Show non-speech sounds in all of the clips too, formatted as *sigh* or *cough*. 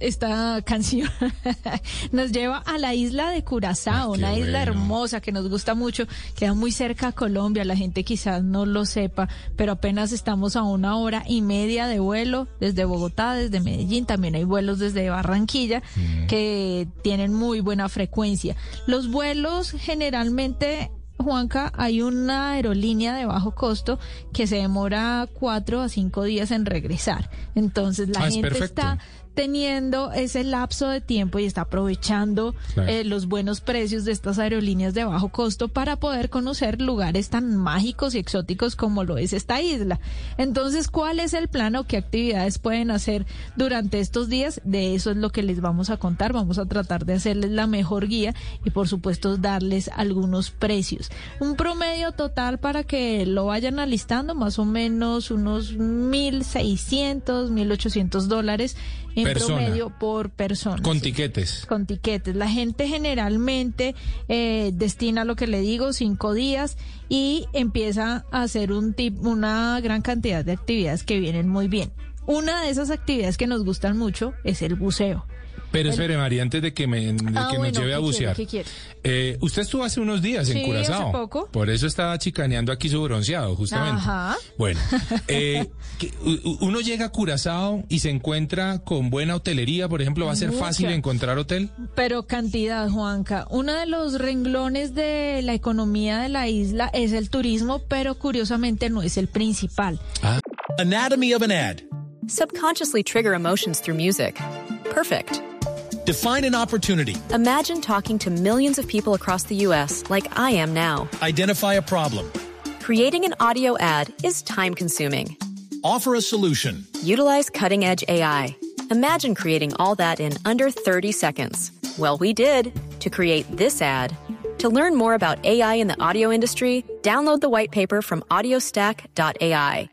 Esta canción *laughs* nos lleva a la isla de Curazao, una isla hermosa que nos gusta mucho, queda muy cerca a Colombia, la gente quizás no lo sepa, pero apenas estamos a una hora y media de vuelo desde Bogotá, desde Medellín, también hay vuelos desde Barranquilla Mm. que tienen muy buena frecuencia. Los vuelos generalmente Juanca, hay una aerolínea de bajo costo que se demora cuatro a cinco días en regresar. Entonces la Ah, gente está teniendo ese lapso de tiempo y está aprovechando Claro. eh, los buenos precios de estas aerolíneas de bajo costo para poder conocer lugares tan mágicos y exóticos como lo es esta isla. Entonces, ¿cuál es el plan o qué actividades pueden hacer durante estos días? De eso es lo que les vamos a contar. Vamos a tratar de hacerles la mejor guía y, por supuesto, darles algunos precios. Un promedio total para que lo vayan alistando, más o menos unos 1.600, 1.800 dólares en Persona. promedio por persona. Con sí tiquetes. con tiquetes. La gente generalmente eh, destina lo que le digo, cinco días y empieza a hacer un tip, una gran cantidad de actividades que vienen muy bien. Una de esas actividades que nos gustan mucho es el buceo. Pero espere, María, antes de que, me, de Ah, que bueno, nos lleve a ¿qué quiere? bucear. ¿Qué quiere? Eh, usted estuvo hace unos días en Curazao. hace poco. Por eso estaba chicaneando aquí su bronceado, justamente. Ajá. Bueno, *laughs* eh, que uno llega a Curazao y se encuentra con buena hotelería, por ejemplo, ¿va a ser Mucha. fácil encontrar hotel? Pero cantidad, Juanca. Uno de los renglones de la economía de la isla es el turismo, pero curiosamente no es el principal. Anatomy of an ad. Subconsciously trigger emotions through music. Perfect. Define an opportunity. Imagine talking to millions of people across the U.S. like I am now. Identify a problem. Creating an audio ad is time consuming. Offer a solution. Utilize cutting edge AI. Imagine creating all that in under 30 seconds. Well, we did to create this ad. To learn more about AI in the audio industry, download the white paper from audiostack.ai.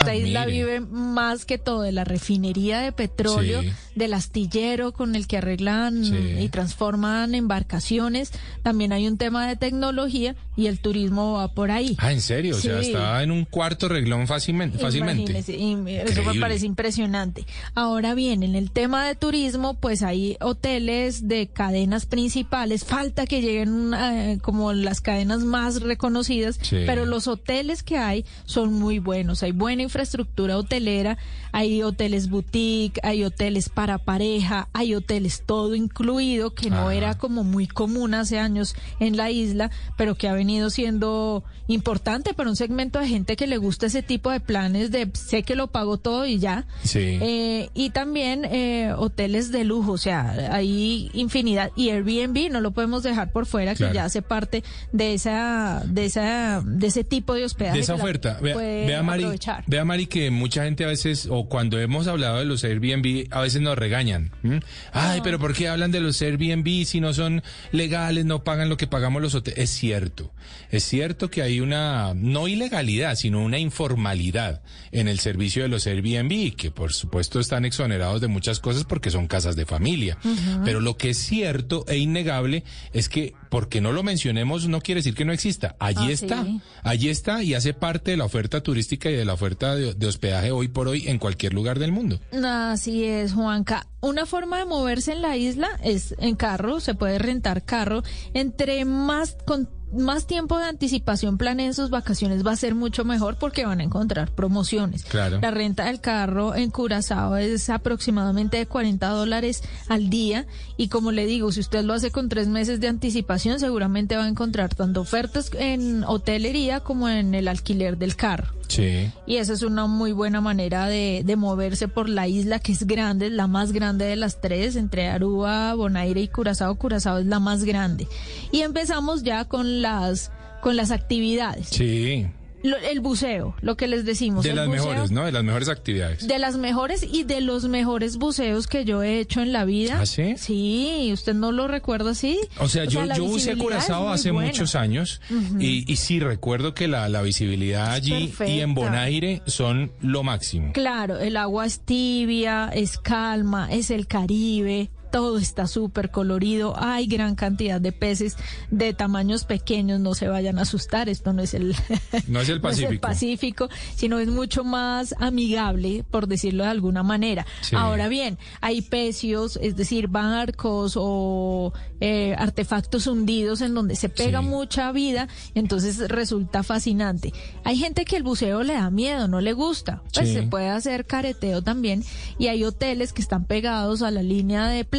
Esta isla mire. vive más que todo de la refinería de petróleo, Sí. Del astillero con el que arreglan Sí. y transforman embarcaciones. También hay un tema de tecnología y el turismo va por ahí. Ah, ¿en serio? O sea, Sí. está en un cuarto reglón fácilmente. fácilmente. Eso me parece impresionante. Ahora bien, en el tema de turismo, pues hay hoteles de cadenas principales. Falta que lleguen eh, como las cadenas más reconocidas, Sí. pero los hoteles que hay son muy buenos. Hay buena infraestructura hotelera, hay hoteles boutique, hay hoteles para pareja, hay hoteles todo incluido, que no Ajá. era como muy común hace años en la isla, pero que ha venido siendo importante para un segmento de gente que le gusta ese tipo de planes de sé que lo pago todo y ya. Sí. Eh, y también eh, hoteles de lujo, o sea, hay infinidad. Y Airbnb no lo podemos dejar por fuera, Claro. que ya hace parte de esa, de esa, de ese tipo de hospedaje. de esa oferta. Vea, vea, Mari, aprovechar. vea, Mari, que mucha gente a veces, o cuando hemos hablado de los Airbnb, a veces nos regañan. ¿m? Ah. Ay, pero ¿por qué hablan de los Airbnb si no son legales, no pagan lo que pagamos los hoteles? Es cierto. Es cierto que hay una, no ilegalidad, sino una informalidad en el servicio de los Airbnb, que por supuesto están exonerados de muchas cosas porque son casas de familia. Pero lo que es cierto e innegable es que porque no lo mencionemos no quiere decir que no exista. Allí Ah, está. sí. Allí está y hace parte de la oferta turística y de la oferta de, de hospedaje hoy por hoy en cualquier lugar del mundo. Así es, Juanca. Una forma de moverse en la isla es en carro, se puede rentar carro. Entre más con más tiempo de anticipación planeen sus vacaciones va a ser mucho mejor porque van a encontrar promociones. Claro. La renta del carro en Curazao es aproximadamente de 40 dólares al día y como le digo, si usted lo hace con tres meses de anticipación seguramente va a encontrar tanto ofertas en hotelería como en el alquiler del carro. Sí. Y esa es una muy buena manera de, de moverse por la isla, que es grande, es la más grande de las tres, entre Aruba, Bonaire y Curazao. Curazao es la más grande. Y empezamos ya con las, con las actividades. Sí. Lo- el buceo, lo que les decimos. De el las buceo- mejores, ¿no? De las mejores actividades. De las mejores y de los mejores buceos que yo he hecho en la vida. ¿Ah, sí? Sí, ¿usted no lo recuerda así? O sea, yo, la yo buceé Curazao hace buena. muchos años y, y sí recuerdo que la, la visibilidad allí y en Bonaire son lo máximo. Claro, el agua es tibia, es calma, es el Caribe. Todo está súper colorido, hay gran cantidad de peces de tamaños pequeños, no se vayan a asustar, esto no es el, *laughs* No es el Pacífico. Pacífico, sino es mucho más amigable, por decirlo de alguna manera. Sí. Ahora bien, hay pecios, es decir, barcos o eh, artefactos hundidos en donde se pega Sí. mucha vida, entonces resulta fascinante. Hay gente que el buceo le da miedo, no le gusta, pues Sí. se puede hacer careteo también y hay hoteles que están pegados a la línea de playa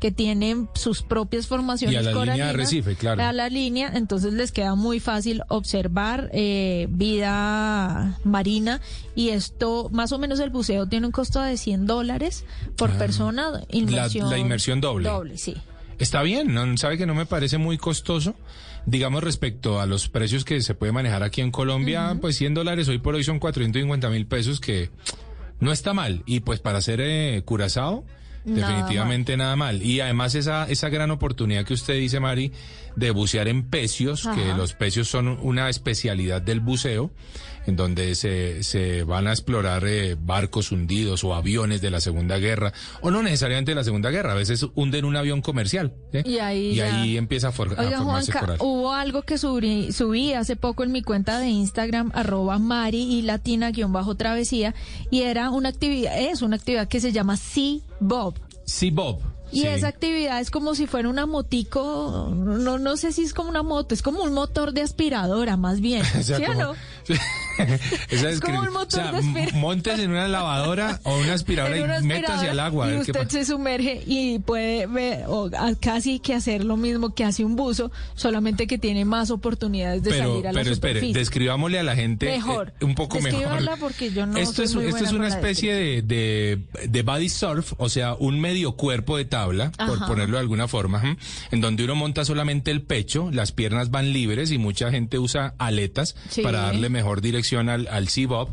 que tienen sus propias formaciones Y a la línea de arrecife, claro. a la línea, entonces les queda muy fácil observar eh, vida marina y esto, más o menos el buceo tiene un costo de 100 dólares por persona. Inmersión, la inmersión doble. Doble, sí. Está bien, ¿no? ¿sabe que no me parece muy costoso? Digamos, respecto a los precios que se puede manejar aquí en Colombia, pues 100 dólares hoy por hoy son 450 mil pesos, que no está mal. Y pues para hacer eh, curazao, Nada definitivamente nada mal. Y además esa, esa gran oportunidad que usted dice, Mari, de bucear en pecios, que los pecios son una especialidad del buceo, en donde se, se van a explorar eh, barcos hundidos o aviones de la Segunda Guerra, o no necesariamente de la Segunda Guerra, a veces hunden un avión comercial. ¿eh? Y ahí Y ahí empieza a, for- a Oiga, formarse Juanca, coral. hubo algo que subí, subí hace poco en mi cuenta de Instagram, arroba Mari y Latina guion bajo travesía, y era una actividad, es una actividad que se llama Sea Bob. Sí, Bob. Y sí. esa actividad es como si fuera una motico, no, no sé si es como una moto, es como un motor de aspiradora más bien, *laughs* O sea, ¿sí o no? *laughs* *laughs* Esa Es como un motor o sea, montes en una lavadora o una *laughs* aspiradora una y aspiradora, al agua. Y usted se sumerge y puede ver, o casi que hacer lo mismo que hace un buzo, solamente que tiene más oportunidades de pero, salir a la pero espere, superficie. describámosle a la gente Mejor. eh, un poco mejor. Porque yo no esto soy es, muy esto buena es una especie de, de, de body surf, o sea, un medio cuerpo de tabla, por ponerlo de alguna forma, en donde uno monta solamente el pecho, las piernas van libres y mucha gente usa aletas Sí. para darle mejor dirección al, al sea bob.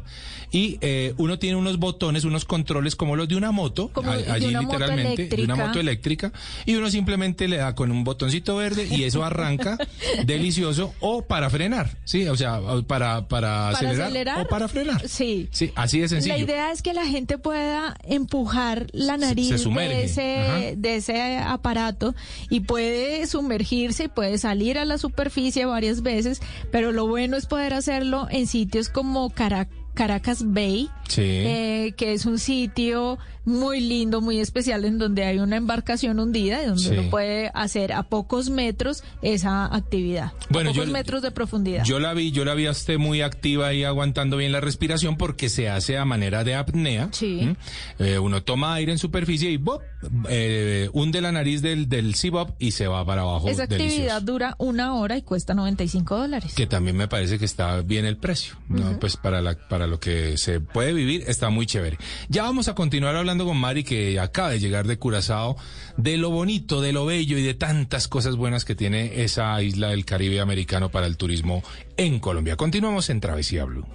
Y eh, uno tiene unos botones, unos controles como los de una moto, Como allí una moto literalmente, de una moto eléctrica, y uno simplemente le da con un botoncito verde y eso arranca *laughs* delicioso o para frenar, sí, o sea, para, para, acelerar, acelerar, o para frenar. Sí. Sí, así de sencillo. La idea es que la gente pueda empujar la nariz se de, ese, de ese aparato y puede sumergirse y puede salir a la superficie varias veces, pero lo bueno es poder hacerlo en sitios como Cara- Caracas Bay, Sí. eh, que es un sitio muy lindo, muy especial, en donde hay una embarcación hundida, y donde Sí. uno puede hacer a pocos metros esa actividad, Bueno, a yo- pocos metros de profundidad. Yo la vi, yo la vi a usted muy activa y aguantando bien la respiración porque se hace a manera de apnea. Sí. Eh, uno toma aire en superficie y ¡bop! eh, hunde la nariz del, del bob y se va para abajo. Esa actividad delicioso. dura una hora y cuesta 95 dólares. Que también me parece que está bien el precio, ¿no? Pues para, la, para lo que se puede vivir está muy chévere. Ya vamos a continuar hablando con Mari, que acaba de llegar de Curazao, de lo bonito, de lo bello y de tantas cosas buenas que tiene esa isla del Caribe americano para el turismo en Colombia. Continuamos en Travesía Blue.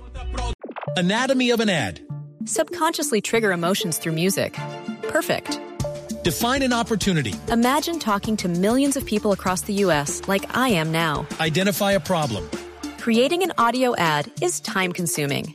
Anatomy of an ad. Subconsciously trigger emotions through music. Perfect. Define an opportunity. Imagine talking to millions of people across the U.S. like I am now. Identify a problem. Creating an audio ad is time consuming.